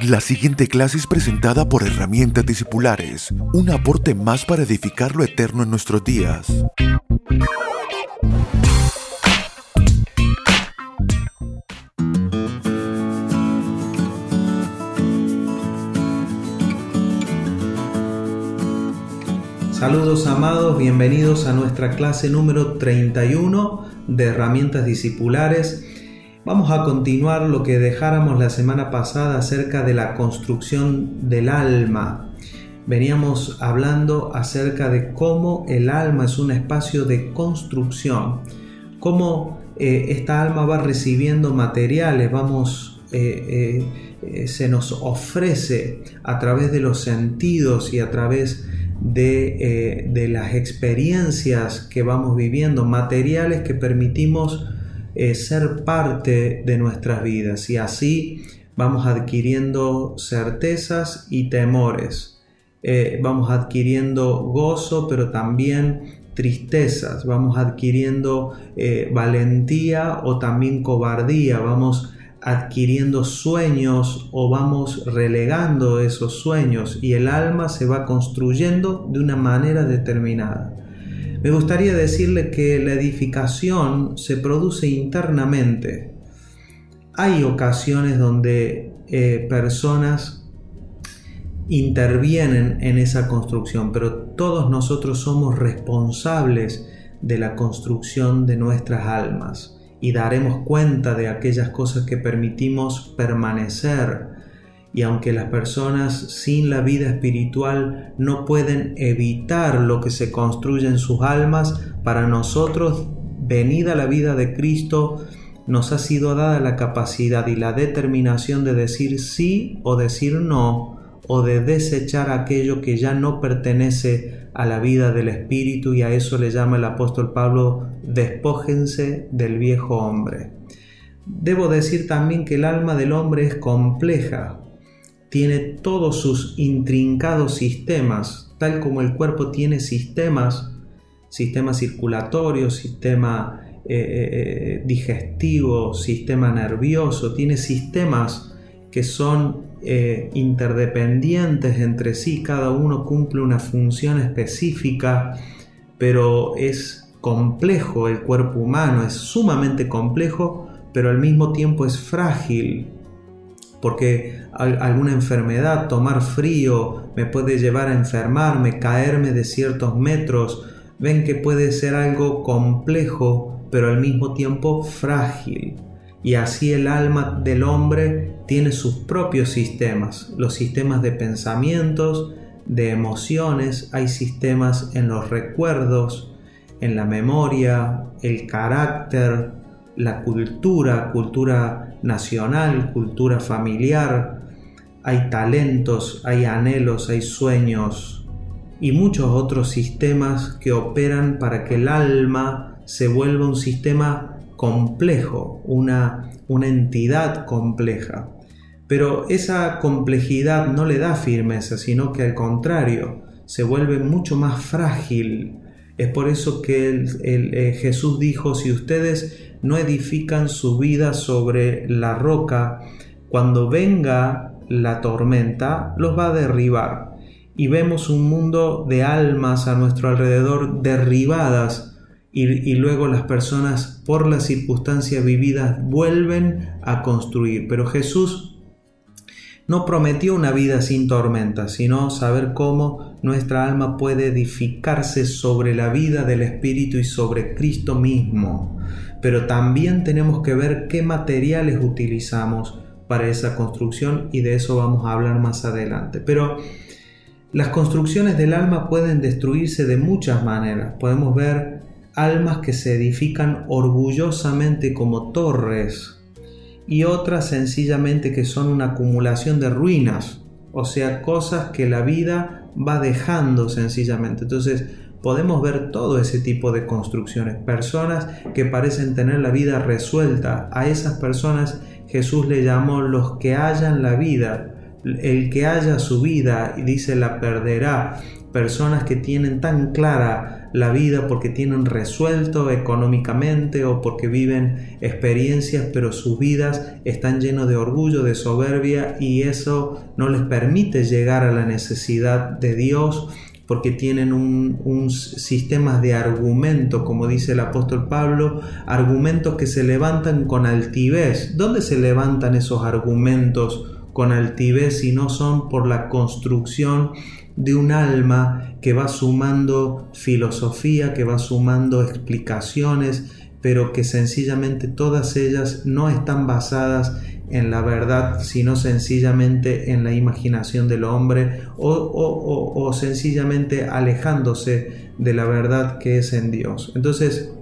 La siguiente clase es presentada por Herramientas Discipulares, un aporte más para edificar lo eterno en nuestros días. Saludos amados, bienvenidos a nuestra clase número 31 de herramientas discipulares. Vamos a continuar lo que dejáramos la semana pasada acerca de la construcción del alma. Veníamos hablando acerca de cómo el alma es un espacio de construcción, cómo eh, esta alma va recibiendo materiales, vamos, eh, eh, se nos ofrece a través de los sentidos y a través de, de, las experiencias que vamos viviendo, materiales que permitimos eh, ser parte de nuestras vidas. Y así vamos adquiriendo certezas y temores, eh, vamos adquiriendo gozo pero también tristezas, vamos adquiriendo eh, valentía o también cobardía, vamos adquiriendo sueños o vamos relegando esos sueños. Y el alma se va construyendo de una manera determinada. Me gustaría decirle que la edificación se produce internamente. Hay ocasiones donde eh, personas intervienen en esa construcción, pero todos nosotros somos responsables de la construcción de nuestras almas y daremos cuenta de aquellas cosas que permitimos permanecer. Y aunque las personas sin la vida espiritual no pueden evitar lo que se construye en sus almas, para nosotros, venida la vida de Cristo, nos ha sido dada la capacidad y la determinación de decir sí o decir no, o de desechar aquello que ya no pertenece a la vida del Espíritu y a eso le llama el apóstol Pablo, despójense del viejo hombre. Debo decir también que el alma del hombre es compleja, tiene todos sus intrincados sistemas, tal como el cuerpo tiene sistemas, sistema circulatorio, sistema eh, eh, eh, digestivo, sistema nervioso, tiene sistemas que son interdependientes entre sí, cada uno cumple una función específica, pero es complejo el cuerpo humano, es sumamente complejo, pero al mismo tiempo es frágil, porque alguna enfermedad, tomar frío, me puede llevar a enfermarme, caerme de ciertos metros, ven que puede ser algo complejo, pero al mismo tiempo frágil. Y así el alma del hombre tiene sus propios sistemas, los sistemas de pensamientos, de emociones, hay sistemas en los recuerdos, en la memoria, el carácter, la cultura, cultura nacional, cultura familiar, hay talentos, hay anhelos, hay sueños y muchos otros sistemas que operan para que el alma se vuelva un sistema complejo, una, una entidad compleja. Pero esa complejidad no le da firmeza, sino que al contrario, se vuelve mucho más frágil. Es por eso que el, eh, Jesús dijo, si ustedes no edifican su vida sobre la roca, cuando venga la tormenta, los va a derribar. Y vemos un mundo de almas a nuestro alrededor derribadas y, luego las personas por las circunstancias vividas vuelven a construir. Pero Jesús no prometió una vida sin tormenta, sino saber cómo nuestra alma puede edificarse sobre la vida del Espíritu y sobre Cristo mismo. Pero también tenemos que ver qué materiales utilizamos para esa construcción y de eso vamos a hablar más adelante. Pero las construcciones del alma pueden destruirse de muchas maneras. Podemos ver almas que se edifican orgullosamente como torres y otras sencillamente que son una acumulación de ruinas, o sea, cosas que la vida va dejando sencillamente. Entonces, podemos ver todo ese tipo de construcciones, personas que parecen tener la vida resuelta, a esas personas Jesús le llamó los que hallan la vida, el que haya su vida y dice la perderá, personas que tienen tan clara la vida porque tienen resuelto económicamente o porque viven experiencias, pero sus vidas están llenas de orgullo, de soberbia y eso no les permite llegar a la necesidad de Dios porque tienen un, sistema de argumento, como dice el apóstol Pablo, argumentos que se levantan con altivez. ¿Dónde se levantan esos argumentos con altivez si no son por la construcción de un alma que va sumando filosofía, que va sumando explicaciones, pero que sencillamente todas ellas no están basadas en la verdad, sino sencillamente en la imaginación del hombre o, sencillamente alejándose de la verdad que es en Dios. Entonces,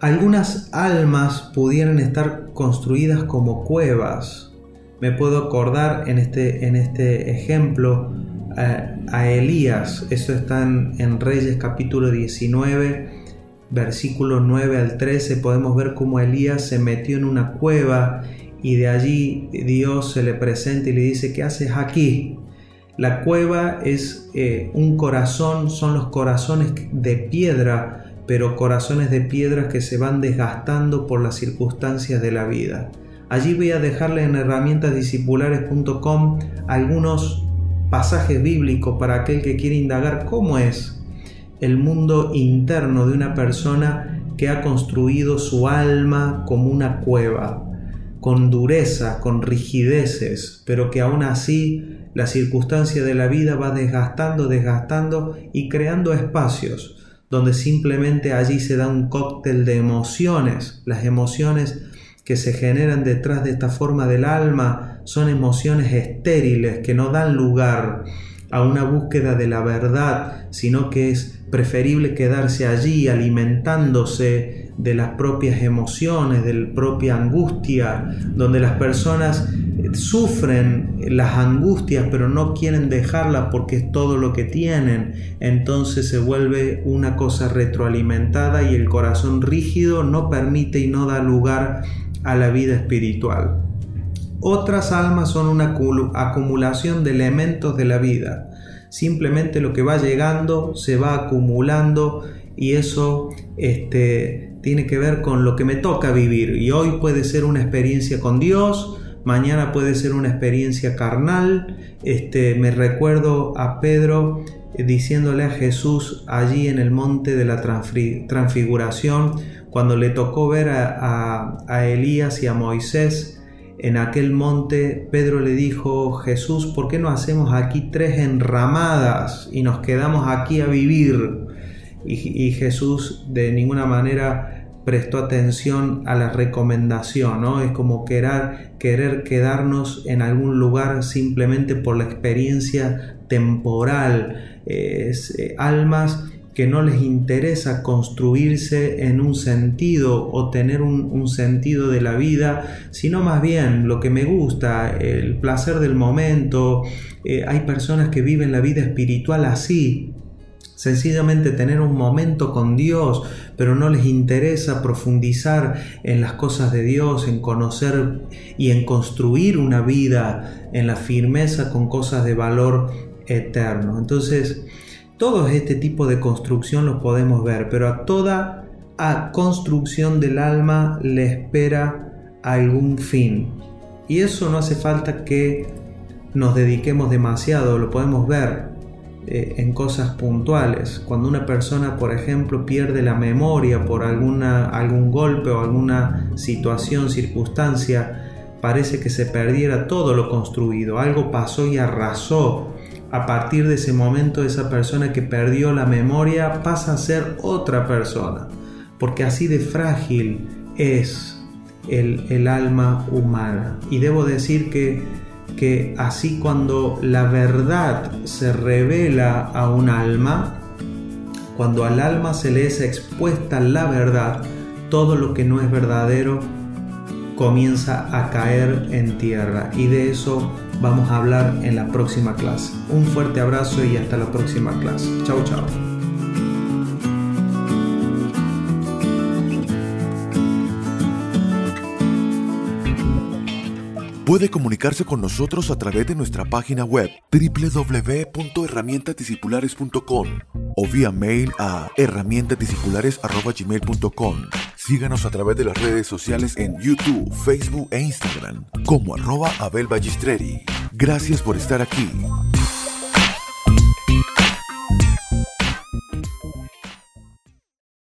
algunas almas pudieran estar construidas como cuevas. Me puedo acordar en este, en este ejemplo a, Elías, eso está en, en Reyes capítulo 19, versículo 9 al 13, podemos ver cómo Elías se metió en una cueva y de allí Dios se le presenta y le dice, ¿qué haces aquí? La cueva es eh, un corazón, son los corazones de piedra, pero corazones de piedra que se van desgastando por las circunstancias de la vida. Allí voy a dejarle en herramientasdiscipulares.com algunos pasajes bíblicos para aquel que quiere indagar cómo es el mundo interno de una persona que ha construido su alma como una cueva con dureza, con rigideces, pero que aún así la circunstancia de la vida va desgastando, desgastando y creando espacios donde simplemente allí se da un cóctel de emociones. Las emociones que se generan detrás de esta forma del alma son emociones estériles que no dan lugar a una búsqueda de la verdad, sino que es preferible quedarse allí alimentándose de las propias emociones, de la propia angustia, donde las personas sufren las angustias pero no quieren dejarlas porque es todo lo que tienen, entonces se vuelve una cosa retroalimentada y el corazón rígido no permite y no da lugar a la vida espiritual. Otras almas son una acumulación de elementos de la vida. Simplemente lo que va llegando se va acumulando y eso este, tiene que ver con lo que me toca vivir y hoy puede ser una experiencia con Dios, mañana puede ser una experiencia carnal. Este, me recuerdo a Pedro eh, diciéndole a Jesús allí en el monte de la transfiguración, cuando le tocó ver a, a Elías y a Moisés en aquel monte, Pedro le dijo, Jesús, ¿por qué no hacemos aquí tres enramadas y nos quedamos aquí a vivir? y, Jesús de ninguna manera prestó atención a la recomendación, ¿no? Es como querer, querer quedarnos en algún lugar simplemente por la experiencia temporal, es, eh, almas que no les interesa construirse en un sentido o tener un, sentido de la vida, sino más bien lo que me gusta, el placer del momento. Eh, hay personas que viven la vida espiritual así, sencillamente tener un momento con Dios, pero no les interesa profundizar en las cosas de Dios, en conocer y en construir una vida en la firmeza con cosas de valor eterno. Entonces, todo este tipo de construcción lo podemos ver, pero a toda a construcción del alma le espera algún fin. Y eso no hace falta que nos dediquemos demasiado, lo podemos ver eh, en cosas puntuales. Cuando una persona, por ejemplo, pierde la memoria por alguna, algún golpe o alguna situación, circunstancia, parece que se perdiera todo lo construido. Algo pasó y arrasó. A partir de ese momento, esa persona que perdió la memoria pasa a ser otra persona. Porque así de frágil es el, el alma humana. Y debo decir que que así cuando la verdad se revela a un alma, cuando al alma se le es expuesta la verdad, todo lo que no es verdadero comienza a caer en tierra. Y de eso vamos a hablar en la próxima clase. Un fuerte abrazo y hasta la próxima clase. Chao, chao. Puede comunicarse con nosotros a través de nuestra página web www.herramientadiscipulares.com o vía mail a herramientadiscipulares.gmail.com. Síganos a través de las redes sociales en YouTube, Facebook e Instagram como arroba Abel Gracias por estar aquí.